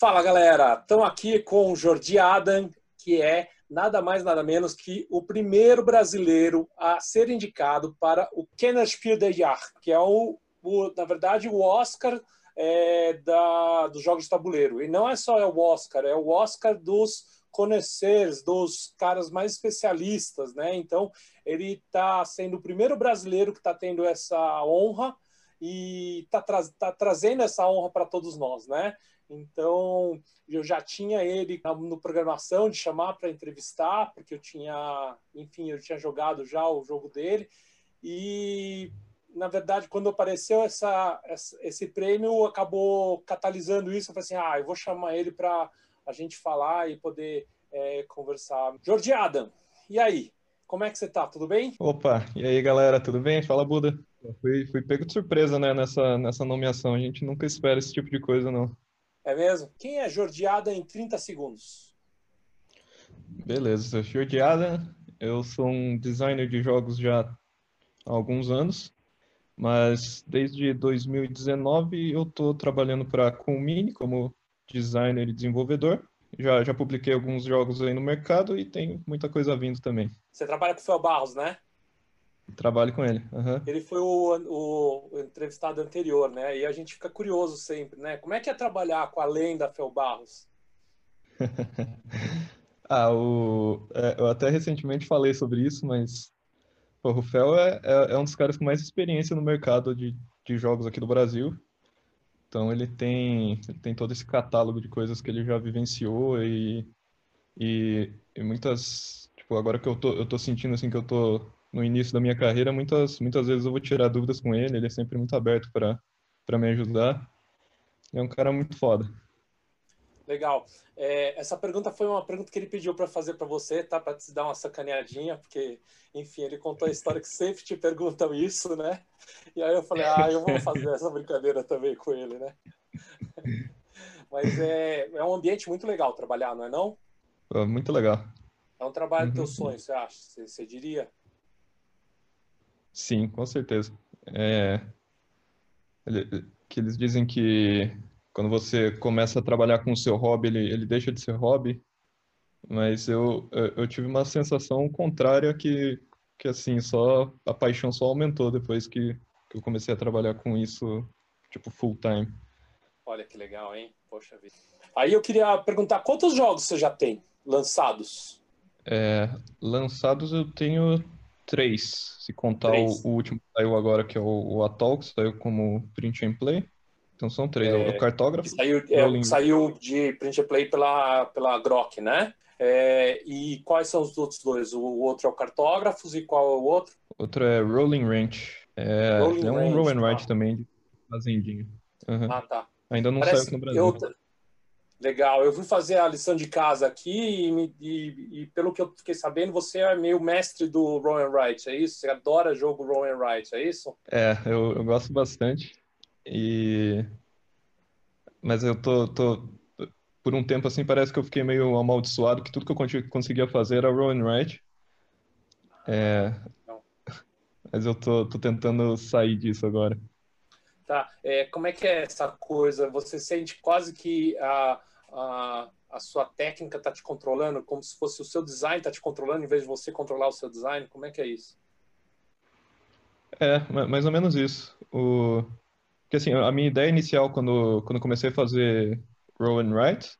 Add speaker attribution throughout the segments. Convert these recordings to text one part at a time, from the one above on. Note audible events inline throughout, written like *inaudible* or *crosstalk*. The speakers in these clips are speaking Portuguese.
Speaker 1: Fala galera, estamos aqui com o Jordi Adam, que é nada mais nada menos que o primeiro brasileiro a ser indicado para o Kennerspiel des Jahres, que é o, o, na verdade o Oscar é, da, dos jogos de tabuleiro. E não é só o Oscar, é o Oscar dos conhecers, dos caras mais especialistas, né? Então ele está sendo o primeiro brasileiro que está tendo essa honra e está tra tá trazendo essa honra para todos nós, né? Então, eu já tinha ele no programação de chamar para entrevistar, porque eu tinha, enfim, eu tinha jogado já o jogo dele. E, na verdade, quando apareceu essa, essa esse prêmio, acabou catalisando isso. Eu falei assim: ah, eu vou chamar ele para a gente falar e poder é, conversar. Jordi Adam, e aí? Como é que você tá? Tudo bem?
Speaker 2: Opa, e aí galera, tudo bem? Fala Buda. fui, fui pego de surpresa, né, nessa, nessa nomeação. A gente nunca espera esse tipo de coisa, não.
Speaker 1: É mesmo? Quem é Jordiada em 30 segundos?
Speaker 2: Beleza, Jordiada. Eu sou um designer de jogos já há alguns anos, mas desde 2019 eu estou trabalhando para a Coolmini como designer e desenvolvedor. Já, já publiquei alguns jogos aí no mercado e tem muita coisa vindo também.
Speaker 1: Você trabalha com o Fel Barros, né?
Speaker 2: Trabalho com ele. Uhum.
Speaker 1: Ele foi o, o, entrevistado anterior, né? E a gente fica curioso sempre, né? Como é que é trabalhar com a lenda Fel Barros? *laughs*
Speaker 2: ah, o, é, eu até recentemente falei sobre isso, mas pô, o Fel é, é, é, um dos caras com mais experiência no mercado de, de jogos aqui do Brasil. Então ele tem, ele tem todo esse catálogo de coisas que ele já vivenciou e, e, e muitas, tipo, agora que eu tô, eu tô sentindo assim que eu tô no início da minha carreira, muitas, muitas vezes eu vou tirar dúvidas com ele, ele é sempre muito aberto para me ajudar. É um cara muito foda.
Speaker 1: Legal. É, essa pergunta foi uma pergunta que ele pediu para fazer para você, tá? Para te dar uma sacaneadinha, porque, enfim, ele contou a história que sempre te perguntam isso, né? E aí eu falei, ah, eu vou fazer essa brincadeira também com ele, né? *laughs* Mas é, é um ambiente muito legal trabalhar, não é não?
Speaker 2: Muito legal.
Speaker 1: É um trabalho uhum. teu sonho, você acha? Você, você diria?
Speaker 2: Sim, com certeza. É, que eles dizem que quando você começa a trabalhar com o seu hobby, ele, ele deixa de ser hobby, mas eu, eu tive uma sensação contrária que, que assim, só a paixão só aumentou depois que, que eu comecei a trabalhar com isso, tipo, full time.
Speaker 1: Olha que legal, hein? Poxa vida. Aí eu queria perguntar, quantos jogos você já tem lançados?
Speaker 2: É, lançados eu tenho três, se contar o, o, último que saiu agora, que é o, o Atoll, que saiu como print and play. Então são três. É, o cartógrafo.
Speaker 1: Saiu, é, saiu de print and play pela, pela Grok, né? É, e quais são os outros dois? O outro é o Cartógrafos e qual é o outro?
Speaker 2: Outro é Rolling Ranch. É, Rolling é um Ranch, roll and write tá. também, de fazendinha. Uhum. Ah, tá. Ainda não Parece, saiu aqui no Brasil. Eu,
Speaker 1: Legal. Eu fui fazer a lição de casa aqui e, e, e, pelo que eu fiquei sabendo, você é meio mestre do Roll and Write, é isso? Você adora jogo Roll and Write, é isso?
Speaker 2: É, eu, eu gosto bastante. E... Mas eu tô, tô... Por um tempo, assim, parece que eu fiquei meio amaldiçoado, que tudo que eu conseguia fazer era Roll and Write. É... Mas eu tô, tô tentando sair disso agora.
Speaker 1: Tá. É, como é que é essa coisa? Você sente quase que a a, a sua técnica está te controlando, como se fosse o seu design está te controlando, em vez de você controlar o seu design? Como é que é isso?
Speaker 2: É, mais ou menos isso. O... Porque, assim, a minha ideia inicial, quando, quando comecei a fazer Roll and Write,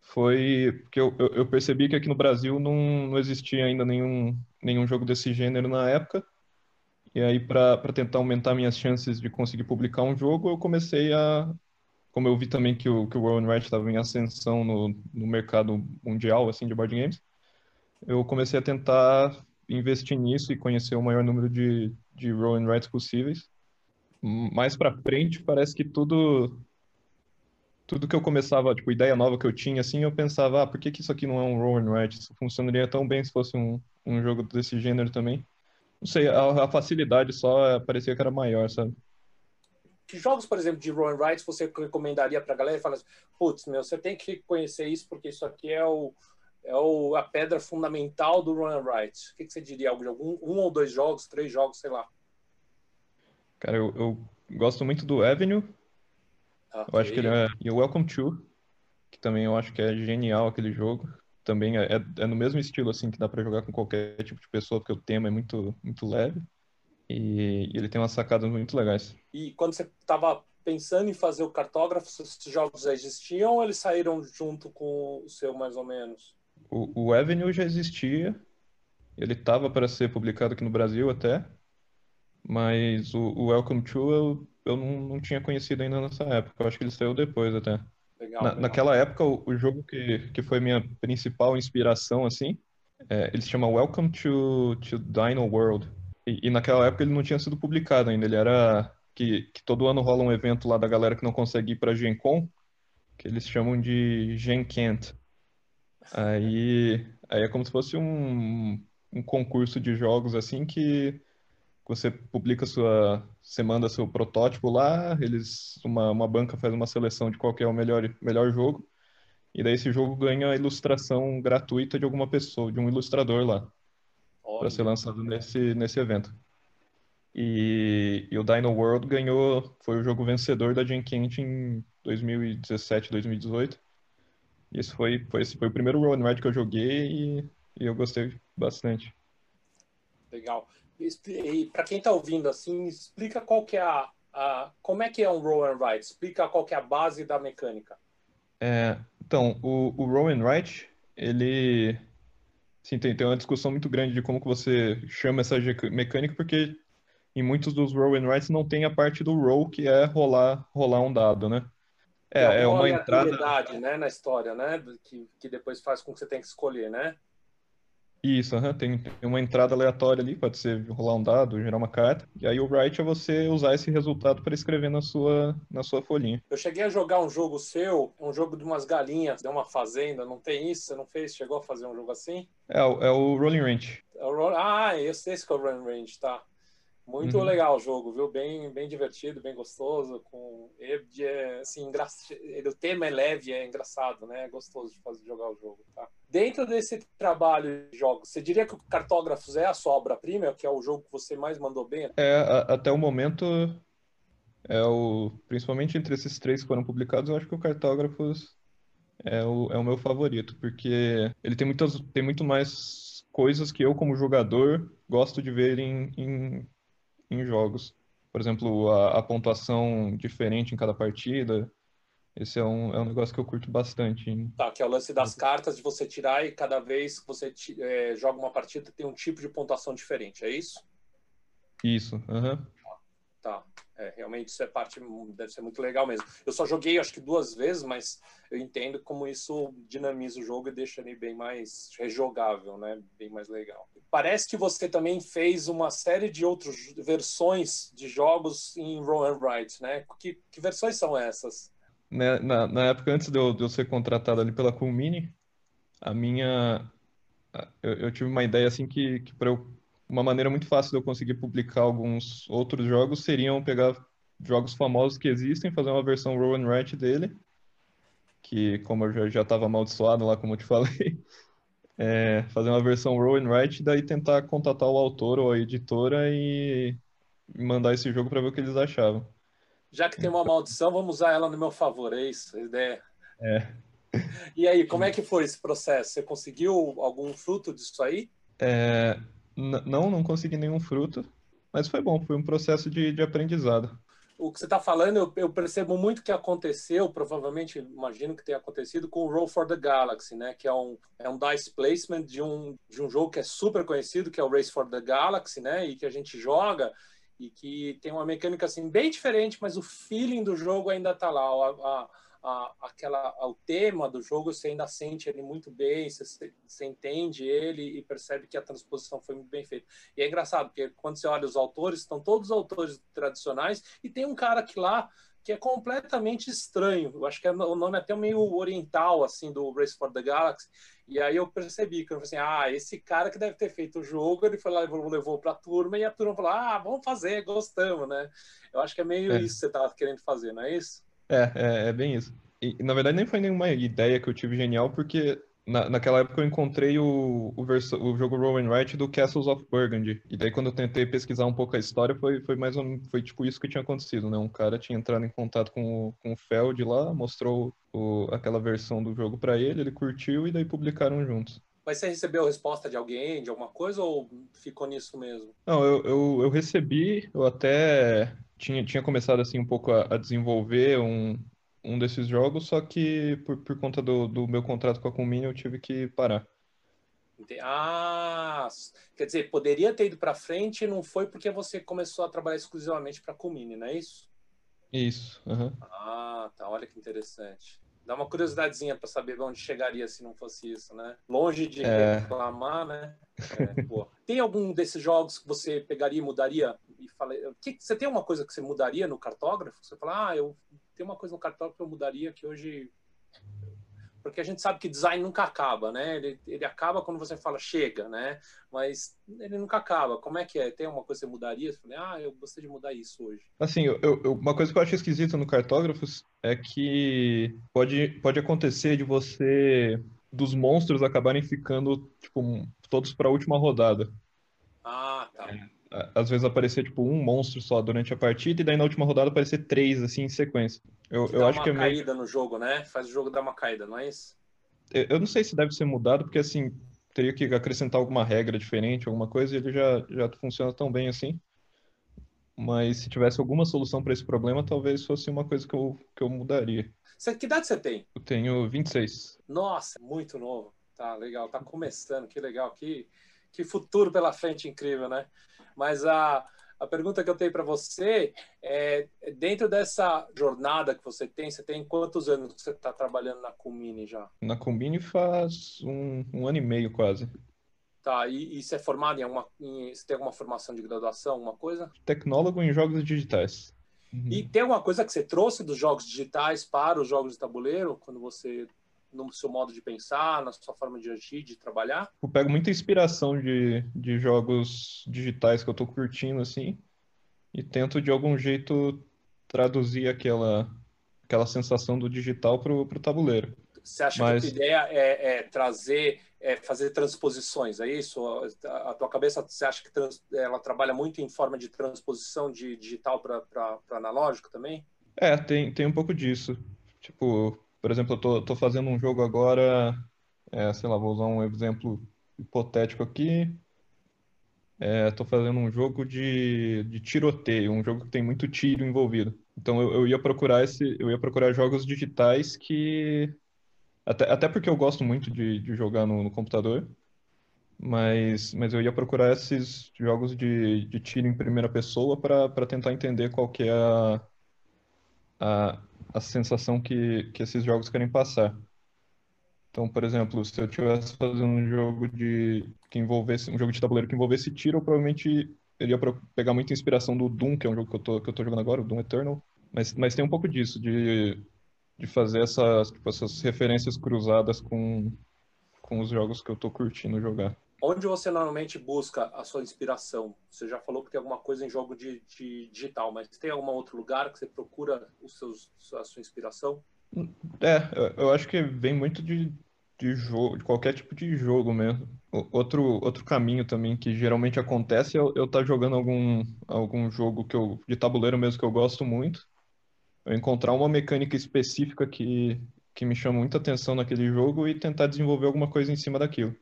Speaker 2: foi que eu, eu, percebi que aqui no Brasil não, não existia ainda nenhum, nenhum jogo desse gênero na época. E aí, para tentar aumentar minhas chances de conseguir publicar um jogo, eu comecei a, como eu vi também que o, que o Roll Write estava em ascensão no, no mercado mundial assim de board games, eu comecei a tentar investir nisso e conhecer o maior número de, de Roll and Writes possíveis. mais pra frente, parece que tudo tudo que eu começava, tipo, ideia nova que eu tinha, assim, eu pensava, ah, por que que isso aqui não é um roll and write? Isso funcionaria tão bem se fosse um, um jogo desse gênero também. Não sei, a, a facilidade só parecia que era maior, sabe?
Speaker 1: Que jogos, por exemplo, de roll and write você recomendaria pra galera e fala assim, putz, meu, você tem que conhecer isso porque isso aqui é o é o, a pedra fundamental do roll and write. O que, que você diria? Algum, um ou dois jogos, três jogos, sei lá.
Speaker 2: Cara, eu, eu gosto muito do Avenue, Okay. Eu acho que ele é. E o Welcome to, que também eu acho que é genial aquele jogo. Também é, é, é no mesmo estilo, assim, que dá para jogar com qualquer tipo de pessoa, porque o tema é muito, muito leve. E, e ele tem umas sacadas muito legais.
Speaker 1: E quando você estava pensando em fazer o cartógrafo, esses jogos já existiam ou eles saíram junto com o seu, mais ou menos?
Speaker 2: O, o Avenue já existia. Ele estava para ser publicado aqui no Brasil até. Mas o, o Welcome to eu eu não, não tinha conhecido ainda nessa época. Eu acho que ele saiu depois até. Legal, Na, legal. Naquela época, o, o, jogo que, que foi minha principal inspiração, assim, é, ele se chama Welcome to, to Dino World. E, e, naquela época ele não tinha sido publicado ainda. Ele era que, que todo ano rola um evento lá da galera que não consegue ir pra Gen Con, que eles chamam de Gen Kent. Aí, aí é como se fosse um, um concurso de jogos assim que você publica sua, você manda seu protótipo lá, eles, uma, uma banca faz uma seleção de qual é o melhor, melhor jogo, e daí esse jogo ganha a ilustração gratuita de alguma pessoa, de um ilustrador lá, para ser lançado nesse, nesse evento. E, e, o Dino World ganhou, foi o jogo vencedor da Gen Kent em 2017, 2018. E esse foi, foi, esse foi o primeiro and Ride que eu joguei e, e eu gostei bastante.
Speaker 1: Legal. E para quem está ouvindo assim, explica qual que é a, a, como é que é um roll and write, explica qual que é a base da mecânica.
Speaker 2: É, então, o, o roll and write, ele sim, tem, tem uma discussão muito grande de como que você chama essa mecânica, porque em muitos dos roll and writes não tem a parte do roll, que é rolar, rolar um dado, né?
Speaker 1: É, é uma entrada né, na história, né, que, que depois faz com que você tenha que escolher, né?
Speaker 2: Isso, uhum. tem, tem, uma entrada aleatória ali, pode ser rolar um dado, gerar uma carta. E aí o write é você usar esse resultado para escrever na sua, na sua folhinha.
Speaker 1: Eu cheguei a jogar um jogo seu, um jogo de umas galinhas, de uma fazenda, não tem isso? Você não fez? Chegou a fazer um jogo assim?
Speaker 2: É, é o Rolling Range.
Speaker 1: É Roll... Ah, esse, esse que é o Rolling Range, tá. Muito uhum. legal o jogo, viu? Bem, bem divertido, bem gostoso. Com é, assim, engra... o tema é leve, é engraçado, né? É gostoso de fazer jogar o jogo, tá? Dentro desse trabalho de jogos, você diria que o Cartógrafos é a sua obra-prima, que é o jogo que você mais mandou bem?
Speaker 2: É, a, até o momento é o principalmente entre esses três que foram publicados, eu acho que o Cartógrafos é o, é o meu favorito, porque ele tem muitas tem muito mais coisas que eu como jogador gosto de ver em, em em jogos. Por exemplo, a, a pontuação diferente em cada partida. Esse é um, é um negócio que eu curto bastante. Hein?
Speaker 1: Tá, que é o lance das cartas de você tirar e cada vez que você é, joga uma partida tem um tipo de pontuação diferente, é isso?
Speaker 2: Isso, aham. Uhum.
Speaker 1: Tá. É, realmente isso é parte, deve ser muito legal mesmo. Eu só joguei acho que duas vezes, mas eu entendo como isso dinamiza o jogo e deixa ele bem mais rejogável, né? Bem mais legal. Parece que você também fez uma série de outras versões de jogos em Roll and Write, né? Que, que versões são essas?
Speaker 2: Na, na, na época, antes de eu, de eu, ser contratado ali pela Coolmini, a minha... Eu, eu, tive uma ideia assim que, que para uma maneira muito fácil de eu conseguir publicar alguns outros jogos seriam pegar jogos famosos que existem, fazer uma versão roll and write dele, que como eu já estava amaldiçoado lá, como eu te falei, *laughs* é, fazer uma versão roll and write, daí tentar contatar o autor ou a editora e mandar esse jogo para ver o que eles achavam.
Speaker 1: Já que tem uma maldição, vamos usar ela no meu favor, é isso a ideia?
Speaker 2: É.
Speaker 1: E aí, como é que foi esse processo? Você conseguiu algum fruto disso aí?
Speaker 2: É, não, não consegui nenhum fruto, mas foi bom, foi um processo de, de aprendizado.
Speaker 1: O que você está falando, eu, eu, percebo muito que aconteceu, provavelmente, imagino que tenha acontecido com o Roll for the Galaxy, né? Que é um, é um dice placement de um, de um jogo que é super conhecido, que é o Race for the Galaxy, né? E que a gente joga e que tem uma mecânica assim bem diferente, mas o feeling do jogo ainda está lá. A, a, aquela, o tema do jogo, você ainda sente ele muito bem, você, você entende ele e percebe que a transposição foi muito bem feita. E é engraçado, porque quando você olha os autores, estão todos os autores tradicionais, e tem um cara que lá que é completamente estranho. Eu acho que é, o nome é até meio oriental, assim, do Race for the Galaxy. E aí eu percebi que eu falei assim, ah, esse cara que deve ter feito o jogo, ele foi lá e levou para a turma e a turma falou, ah, vamos fazer, gostamos, né? Eu acho que é meio é. isso que você estava querendo fazer, não é isso?
Speaker 2: É, é, é bem isso. E, na verdade nem foi nenhuma ideia que eu tive genial, porque na, naquela época eu encontrei o, o, verso, o jogo Roll and Write do Castles of Burgundy. E daí quando eu tentei pesquisar um pouco a história, foi, foi mais um, foi tipo isso que tinha acontecido, né? Um cara tinha entrado em contato com o, com o Feld lá, mostrou o, aquela versão do jogo para ele, ele curtiu e daí publicaram juntos.
Speaker 1: Mas você recebeu resposta de alguém, de alguma coisa, ou ficou nisso mesmo?
Speaker 2: Não, eu, eu, eu recebi, eu até tinha, tinha começado assim um pouco a, a desenvolver um, um desses jogos, só que por, por conta do, do meu contrato com a Comini eu tive que parar.
Speaker 1: Ah, quer dizer, poderia ter ido para frente e não foi porque você começou a trabalhar exclusivamente para a Comini, não é isso?
Speaker 2: Isso. Uhum.
Speaker 1: Ah, tá. Olha que interessante. Dá uma curiosidadezinha para saber onde chegaria se não fosse isso, né? Longe de é... reclamar, né? É, tem algum desses jogos que você pegaria e mudaria e falei, que, você tem uma coisa que você mudaria no cartógrafo? Você fala, ah, eu tenho uma coisa no cartógrafo que eu mudaria que hoje porque a gente sabe que design nunca acaba, né? Ele, ele acaba quando você fala chega, né? Mas ele nunca acaba. Como é que é? Tem uma coisa que você mudaria? Você fala, ah, eu gostaria de mudar isso hoje.
Speaker 2: Assim, eu, eu, uma coisa que eu acho esquisita no cartógrafos é que pode, pode acontecer de você dos monstros acabarem ficando tipo todos para a última rodada.
Speaker 1: Ah, tá. É
Speaker 2: às vezes aparecer tipo um monstro só durante a partida e daí na última rodada aparecer três assim em sequência. Eu, eu acho que é
Speaker 1: meio... caída no jogo, né? Faz o jogo dar uma caída, não é isso?
Speaker 2: Eu não sei se deve ser mudado porque assim teria que acrescentar alguma regra diferente, alguma coisa e ele já já funciona tão bem assim. Mas se tivesse alguma solução para esse problema, talvez fosse uma coisa que eu, que eu mudaria.
Speaker 1: Você, que idade você tem?
Speaker 2: Eu tenho 26.
Speaker 1: Nossa, muito novo. Tá legal, tá começando, que legal, que, que futuro pela frente incrível, né? Mas a, a pergunta que eu tenho para você é, dentro dessa jornada que você tem, você tem quantos anos que você está trabalhando na Comini já?
Speaker 2: Na Comini faz um, um ano e meio quase.
Speaker 1: Tá, e, e você é formado em alguma, em, você tem alguma formação de graduação, alguma coisa?
Speaker 2: Tecnólogo em jogos digitais.
Speaker 1: Uhum. E tem alguma coisa que você trouxe dos jogos digitais para os jogos de tabuleiro, quando você no seu modo de pensar, na sua forma de agir, de trabalhar?
Speaker 2: Eu pego muita inspiração de, de jogos digitais que eu tô curtindo, assim, e tento de algum jeito traduzir aquela, aquela sensação do digital pro, pro tabuleiro.
Speaker 1: Você acha Mas... que a ideia é, é trazer, é fazer transposições, é isso? A, a tua cabeça, você acha que trans, ela trabalha muito em forma de transposição de digital para analógico também?
Speaker 2: É, tem, tem um pouco disso. Tipo, por exemplo, eu tô, tô fazendo um jogo agora, é, sei lá, vou usar um exemplo hipotético aqui. É, tô fazendo um jogo de, de tiroteio, um jogo que tem muito tiro envolvido. Então eu, eu ia procurar esse, eu ia procurar jogos digitais que até, até porque eu gosto muito de, de jogar no, no computador, mas, mas eu ia procurar esses jogos de, de tiro em primeira pessoa para tentar entender qual que é a, a, a sensação que, que esses jogos querem passar. Então, por exemplo, se eu estivesse fazendo um jogo de que envolvesse um jogo de tabuleiro que envolvesse tiro, eu provavelmente iria pegar muita inspiração do Doom, que é um jogo que eu tô, que eu tô jogando agora, o Doom Eternal. Mas, mas tem um pouco disso, de, de fazer essas, tipo, essas referências cruzadas com, com os jogos que eu tô curtindo jogar.
Speaker 1: Onde você normalmente busca a sua inspiração? Você já falou que tem alguma coisa em jogo de, de digital, mas tem algum outro lugar que você procura os seus, a sua inspiração?
Speaker 2: É, eu acho que vem muito de, de jogo, de qualquer tipo de jogo mesmo. Outro, outro caminho também que geralmente acontece é eu estar tá jogando algum, algum jogo que eu, de tabuleiro mesmo que eu gosto muito. Eu encontrar uma mecânica específica que, que me chama muita atenção naquele jogo e tentar desenvolver alguma coisa em cima daquilo.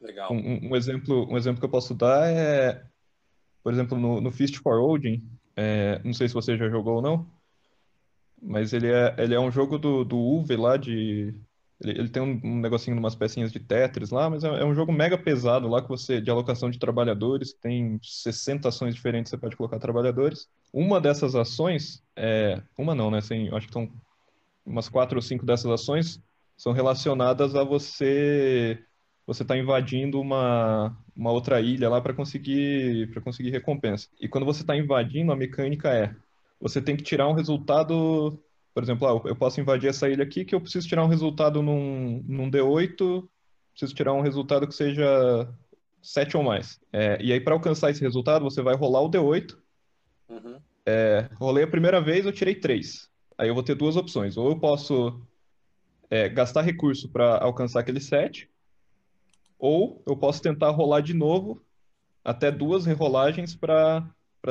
Speaker 1: Legal.
Speaker 2: Um, um, exemplo, um exemplo que eu posso dar é, por exemplo, no, no Fist for Odin, é, não sei se você já jogou ou não, mas ele é, ele é um jogo do, do Uwe lá de... Ele, ele tem um, um negocinho de umas pecinhas de Tetris lá, mas é, é, um jogo mega pesado lá que você, de alocação de trabalhadores, tem 60 ações diferentes que você pode colocar trabalhadores. Uma dessas ações, é, uma não, né? Assim, acho que são umas quatro ou cinco dessas ações são relacionadas a você você está invadindo uma, uma outra ilha lá para conseguir para conseguir recompensa. E quando você está invadindo, a mecânica é você tem que tirar um resultado, por exemplo, ah, eu posso invadir essa ilha aqui que eu preciso tirar um resultado num, num D8, preciso tirar um resultado que seja 7 ou mais. É, e aí, para alcançar esse resultado, você vai rolar o D8. Uhum. É, rolei a primeira vez, eu tirei 3. Aí eu vou ter duas opções. Ou eu posso é, gastar recurso para alcançar aquele 7, ou eu posso tentar rolar de novo até duas rerolagens para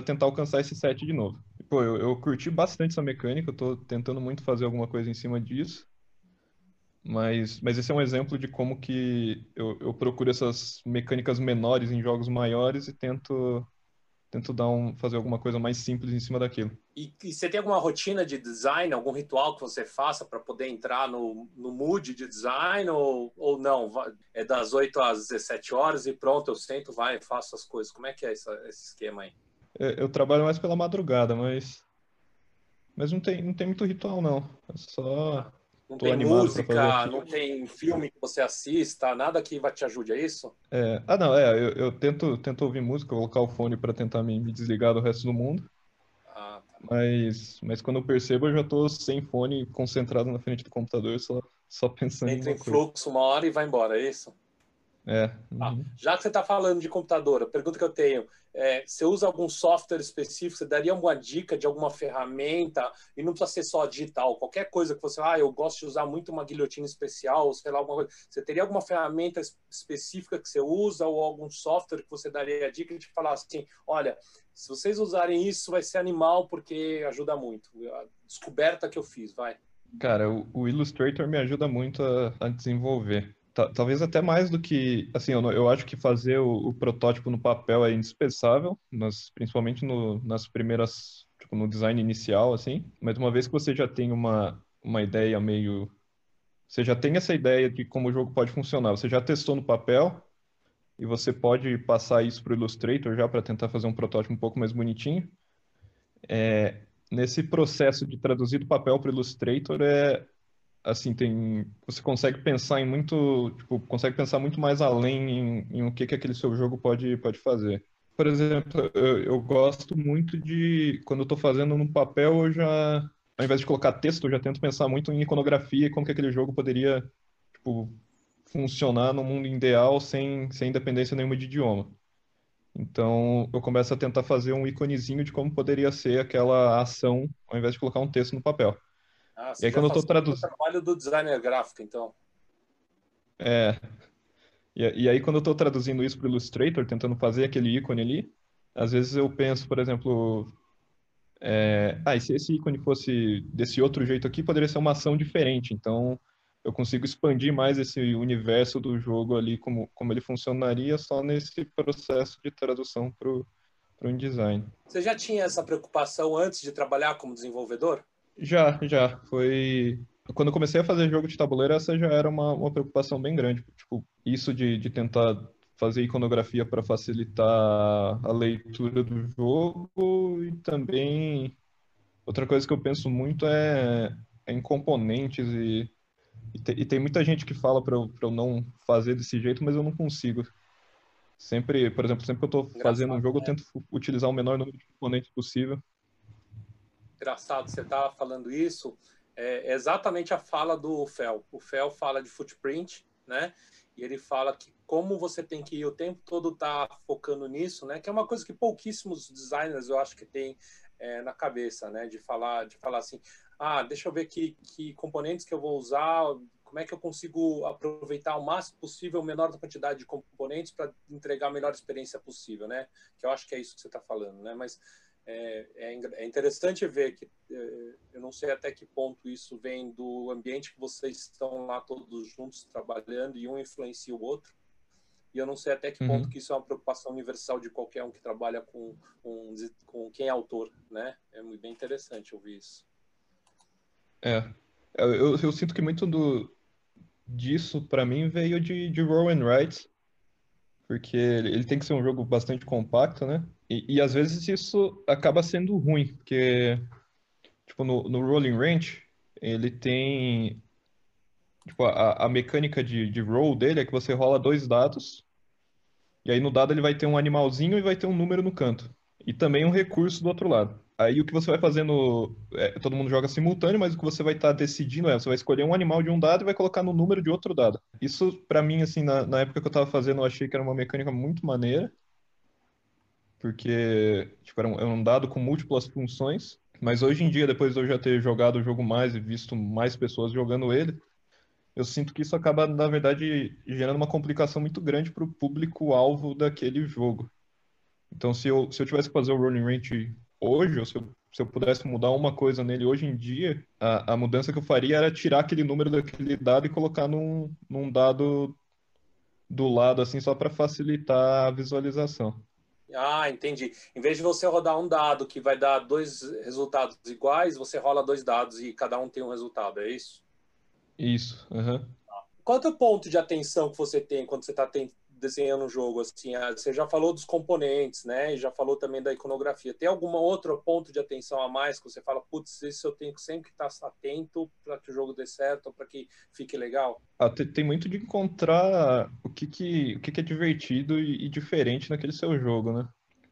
Speaker 2: tentar alcançar esse 7 de novo. Pô, eu, eu curti bastante essa mecânica, eu tô tentando muito fazer alguma coisa em cima disso. Mas, mas esse é um exemplo de como que eu, eu procuro essas mecânicas menores em jogos maiores e tento, tento dar um, fazer alguma coisa mais simples em cima daquilo.
Speaker 1: E, e você tem alguma rotina de design, algum ritual que você faça para poder entrar no, no mood de design ou, ou não? É das 8 às 17 horas e pronto, eu sento, vai faço as coisas. Como é que é essa, esse esquema aí?
Speaker 2: Eu, eu trabalho mais pela madrugada, mas mas não tem, não tem muito ritual, não. É só
Speaker 1: não Tô tem música, não tem filme que você assista, nada que vai te ajude, é isso?
Speaker 2: É, ah, não, é, eu, eu, tento, tento ouvir música, colocar o fone para tentar me, me, desligar do resto do mundo. Ah, tá mas, mas quando eu percebo, eu já tô sem fone, concentrado na frente do computador, só, só pensando
Speaker 1: Entra em, em fluxo uma hora e vai embora, é isso?
Speaker 2: É.
Speaker 1: Ah, uhum. Já que você está falando de computador, a pergunta que eu tenho é: você usa algum software específico? Você daria uma dica de alguma ferramenta? E não precisa ser só digital, qualquer coisa que você, ah, eu gosto de usar muito uma guilhotina especial, sei lá, alguma coisa. Você teria alguma ferramenta específica que você usa ou algum software que você daria a dica de falar assim: olha, se vocês usarem isso, vai ser animal porque ajuda muito. A descoberta que eu fiz, vai.
Speaker 2: Cara, o, o Illustrator me ajuda muito a, a desenvolver talvez até mais do que, assim, eu, eu acho que fazer o, o, protótipo no papel é indispensável, nas, principalmente no, nas primeiras, tipo, no design inicial, assim, mas uma vez que você já tem uma, uma ideia meio, você já tem essa ideia de como o jogo pode funcionar, você já testou no papel e você pode passar isso para o Illustrator já para tentar fazer um protótipo um pouco mais bonitinho. É, nesse processo de traduzir do papel para o Illustrator é assim, tem, você consegue pensar em muito, tipo, consegue pensar muito mais além em, em o que, que aquele seu jogo pode, pode fazer. Por exemplo, eu, eu gosto muito de, quando eu estou fazendo no papel, eu já, ao invés de colocar texto, eu já tento pensar muito em iconografia e como que aquele jogo poderia, tipo, funcionar no mundo ideal sem, sem dependência nenhuma de idioma. Então, eu começo a tentar fazer um iconezinho de como poderia ser aquela ação, ao invés de colocar um texto no papel.
Speaker 1: Ah, e aí quando eu estou traduzindo. O trabalho do designer gráfico, então.
Speaker 2: É. E, e aí quando eu estou traduzindo isso para o Illustrator, tentando fazer aquele ícone ali, às vezes eu penso, por exemplo, é, ah, e se esse ícone fosse desse outro jeito aqui, poderia ser uma ação diferente. Então, eu consigo expandir mais esse universo do jogo ali, como, como ele funcionaria só nesse processo de tradução para o InDesign.
Speaker 1: Você já tinha essa preocupação antes de trabalhar como desenvolvedor?
Speaker 2: Já, já. Foi. Quando eu comecei a fazer jogo de tabuleiro, essa já era uma, uma preocupação bem grande. Tipo, isso de, de tentar fazer iconografia para facilitar a leitura do jogo e também outra coisa que eu penso muito é, é em componentes e, e, te, e, tem muita gente que fala para eu, eu não fazer desse jeito, mas eu não consigo. Sempre, por exemplo, sempre que eu estou fazendo um jogo, eu né? tento utilizar o menor número de componentes possível
Speaker 1: engraçado você estar tá falando isso, é exatamente a fala do Fel. O Fel fala de footprint, né? E ele fala que como você tem que ir o tempo todo tá focando nisso, né? Que é uma coisa que pouquíssimos designers eu acho que tem é, na cabeça, né? De falar, de falar assim, ah, deixa eu ver que, que componentes que eu vou usar, como é que eu consigo aproveitar o máximo possível a menor quantidade de componentes para entregar a melhor experiência possível, né? Que eu acho que é isso que você está falando, né? Mas é, é, é, interessante ver que é, eu não sei até que ponto isso vem do ambiente que vocês estão lá todos juntos trabalhando e um influencia o outro. E eu não sei até que uhum. ponto que isso é uma preocupação universal de qualquer um que trabalha com, com, com quem é autor, né? É muito bem interessante ouvir isso.
Speaker 2: É, eu, eu sinto que muito do, disso para mim veio de, de Roll and Write, porque ele, tem que ser um jogo bastante compacto, né? E, e às vezes isso acaba sendo ruim, porque, tipo, no, no Rolling Ranch, ele tem tipo, a, a mecânica de, de roll dele é que você rola dois dados, e aí no dado ele vai ter um animalzinho e vai ter um número no canto. E também um recurso do outro lado. Aí o que você vai fazendo, é, todo mundo joga simultâneo, mas o que você vai estar tá decidindo é, você vai escolher um animal de um dado e vai colocar no número de outro dado. Isso, para mim, assim, na, na época que eu tava fazendo, eu achei que era uma mecânica muito maneira, porque tipo, era, um, era um dado com múltiplas funções, mas hoje em dia, depois de eu já ter jogado o jogo mais e visto mais pessoas jogando ele, eu sinto que isso acaba, na verdade, gerando uma complicação muito grande para o público-alvo daquele jogo. Então, se eu, se eu tivesse que fazer o Rolling Range hoje, ou se eu, se eu pudesse mudar uma coisa nele hoje em dia, a, a mudança que eu faria era tirar aquele número daquele dado e colocar num, num dado do lado, assim, só para facilitar a visualização.
Speaker 1: Ah, entendi. Em vez de você rodar um dado que vai dar dois resultados iguais, você rola dois dados e cada um tem um resultado, é isso?
Speaker 2: Isso. Uhum.
Speaker 1: Qual é o ponto de atenção que você tem quando você está desenhando um jogo? Assim, ah, você já falou dos componentes, né? E já falou também da iconografia. Tem algum outro ponto de atenção a mais que você fala, putz, isso eu tenho que sempre estar atento para que o jogo dê certo, para que fique legal?
Speaker 2: Ah, tem, muito de encontrar o que, que, o que, que é divertido e, e diferente naquele seu jogo, né?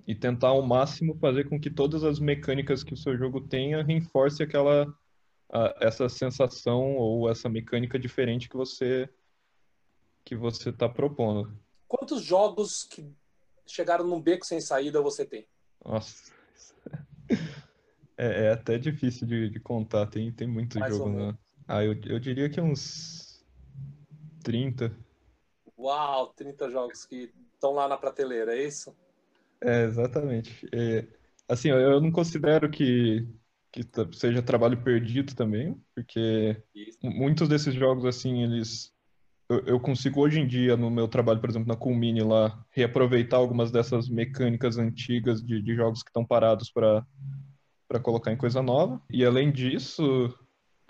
Speaker 2: E tentar ao máximo fazer com que todas as mecânicas que o seu jogo tenha reforce aquela essa sensação ou essa mecânica diferente que você que você está propondo.
Speaker 1: Quantos jogos que chegaram num beco sem saída você tem?
Speaker 2: Nossa, *laughs* é, é até difícil de, de, contar. Tem tem muito Mais jogo, né? Ah, eu, eu diria que uns 30.
Speaker 1: Uau, 30 jogos que estão lá na prateleira, é isso?
Speaker 2: É, exatamente. É, assim, eu não considero que que seja trabalho perdido também, porque Isso. muitos desses jogos, assim, eles. Eu, eu, consigo hoje em dia, no meu trabalho, por exemplo, na Coolmini lá, reaproveitar algumas dessas mecânicas antigas de, de jogos que estão parados para colocar em coisa nova. E além disso,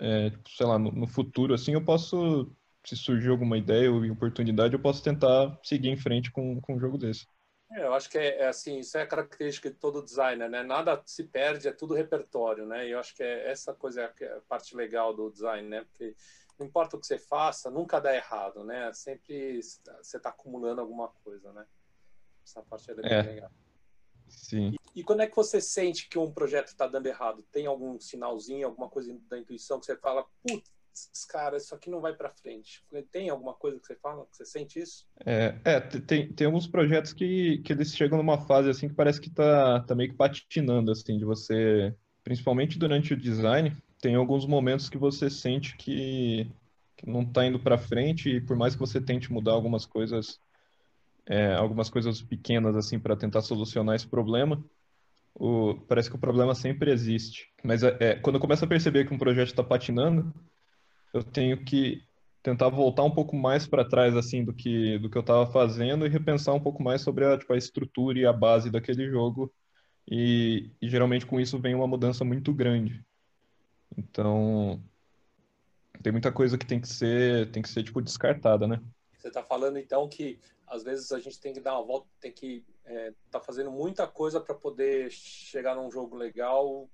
Speaker 2: é, sei lá, no, no, futuro, assim, eu posso, se surgir alguma ideia ou oportunidade, eu posso tentar seguir em frente com, com um jogo desse.
Speaker 1: É, eu acho que é, é, assim, isso é a característica de todo designer, né? Nada se perde, é tudo repertório, né? E eu acho que é, essa coisa é a parte legal do design, né? Porque não importa o que você faça, nunca dá errado, né? Sempre você está acumulando alguma coisa, né? Essa parte é bem é. legal.
Speaker 2: Sim.
Speaker 1: E, e, quando é que você sente que um projeto está dando errado? Tem algum sinalzinho, alguma coisa da intuição que você fala, putz, cara, isso aqui não vai para frente. Tem alguma coisa que você fala, que você sente isso?
Speaker 2: É, é tem, tem alguns projetos que, que eles chegam numa fase assim que parece que tá, tá meio que patinando, assim, de você, principalmente durante o design, tem alguns momentos que você sente que, que não está indo para frente e por mais que você tente mudar algumas coisas, é, algumas coisas pequenas assim para tentar solucionar esse problema, o, parece que o problema sempre existe. Mas é, é quando eu começo a perceber que um projeto está patinando, eu tenho que tentar voltar um pouco mais para trás assim do que do que eu estava fazendo e repensar um pouco mais sobre a, tipo, a estrutura e a base daquele jogo e, e, geralmente com isso vem uma mudança muito grande então tem muita coisa que tem que ser tem que ser tipo descartada né
Speaker 1: você está falando então que às vezes a gente tem que dar uma volta tem que é, tá fazendo muita coisa para poder chegar num jogo legal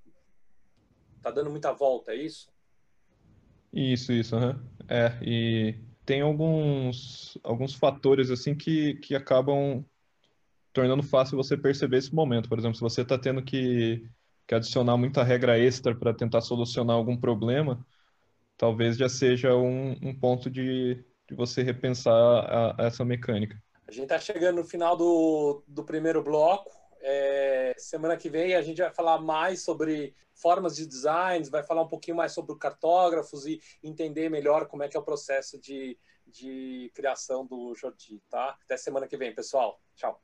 Speaker 1: tá dando muita volta é isso
Speaker 2: isso, isso, uhum. É, e tem alguns, alguns fatores assim que, que acabam tornando fácil você perceber esse momento. Por exemplo, se você está tendo que, que adicionar muita regra extra para tentar solucionar algum problema, talvez já seja um, um ponto de, de você repensar a, a essa mecânica.
Speaker 1: A gente está chegando no final do, do primeiro bloco. É, semana que vem a gente vai falar mais sobre formas de designs, vai falar um pouquinho mais sobre cartógrafos e entender melhor como é que é o processo de, de criação do Jordi, tá? Até semana que vem, pessoal. Tchau.